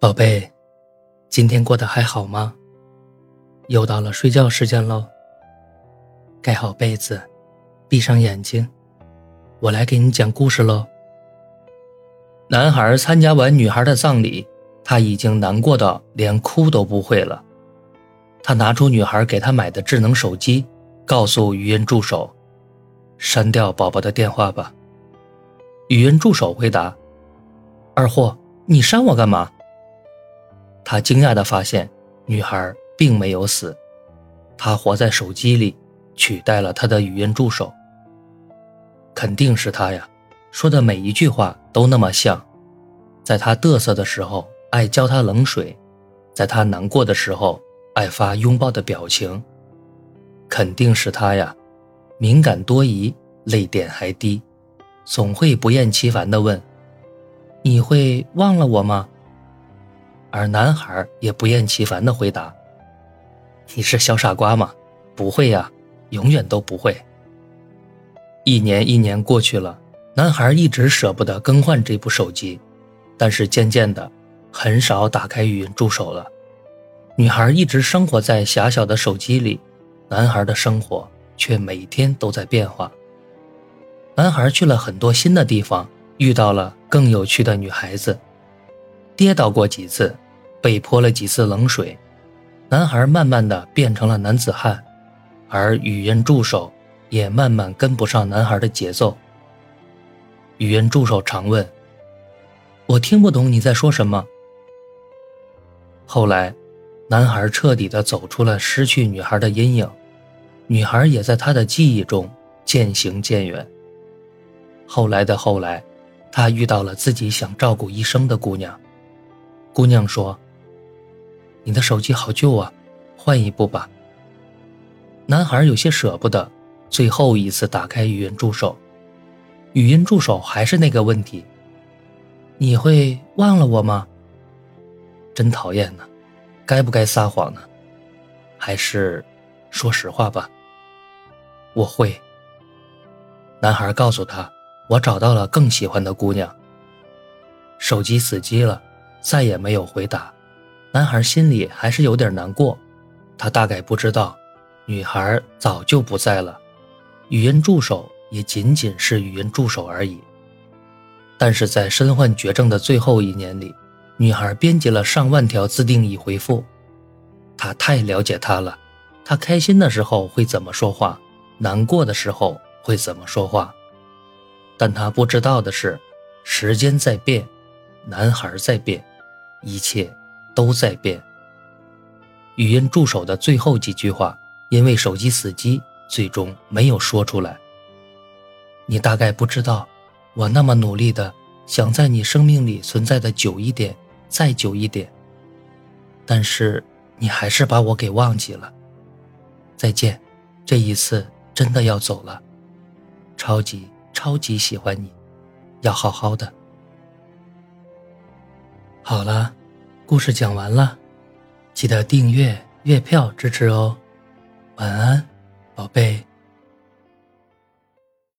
宝贝，今天过得还好吗？又到了睡觉时间喽。盖好被子，闭上眼睛，我来给你讲故事喽。男孩参加完女孩的葬礼，他已经难过到连哭都不会了。他拿出女孩给他买的智能手机，告诉语音助手：“删掉宝宝的电话吧。”语音助手回答：“二货，你删我干嘛？”他惊讶地发现，女孩并没有死，她活在手机里，取代了他的语音助手。肯定是他呀，说的每一句话都那么像。在他嘚瑟的时候，爱浇他冷水；在他难过的时候，爱发拥抱的表情。肯定是他呀，敏感多疑，泪点还低，总会不厌其烦地问：“你会忘了我吗？”而男孩也不厌其烦地回答：“你是小傻瓜吗？不会呀，永远都不会。”一年一年过去了，男孩一直舍不得更换这部手机，但是渐渐的，很少打开语音助手了。女孩一直生活在狭小的手机里，男孩的生活却每天都在变化。男孩去了很多新的地方，遇到了更有趣的女孩子。跌倒过几次，被泼了几次冷水，男孩慢慢的变成了男子汉，而语音助手也慢慢跟不上男孩的节奏。语音助手常问：“我听不懂你在说什么。”后来，男孩彻底的走出了失去女孩的阴影，女孩也在他的记忆中渐行渐远。后来的后来，他遇到了自己想照顾一生的姑娘。姑娘说：“你的手机好旧啊，换一部吧。”男孩有些舍不得，最后一次打开语音助手，语音助手还是那个问题：“你会忘了我吗？”真讨厌呢，该不该撒谎呢？还是说实话吧？我会。男孩告诉他：“我找到了更喜欢的姑娘。”手机死机了。再也没有回答，男孩心里还是有点难过。他大概不知道，女孩早就不在了，语音助手也仅仅是语音助手而已。但是在身患绝症的最后一年里，女孩编辑了上万条自定义回复。他太了解她了，她开心的时候会怎么说话，难过的时候会怎么说话。但他不知道的是，时间在变，男孩在变。一切都在变。语音助手的最后几句话，因为手机死机，最终没有说出来。你大概不知道，我那么努力的想在你生命里存在的久一点，再久一点。但是你还是把我给忘记了。再见，这一次真的要走了。超级超级喜欢你，要好好的。好了，故事讲完了，记得订阅月票支持哦。晚安，宝贝。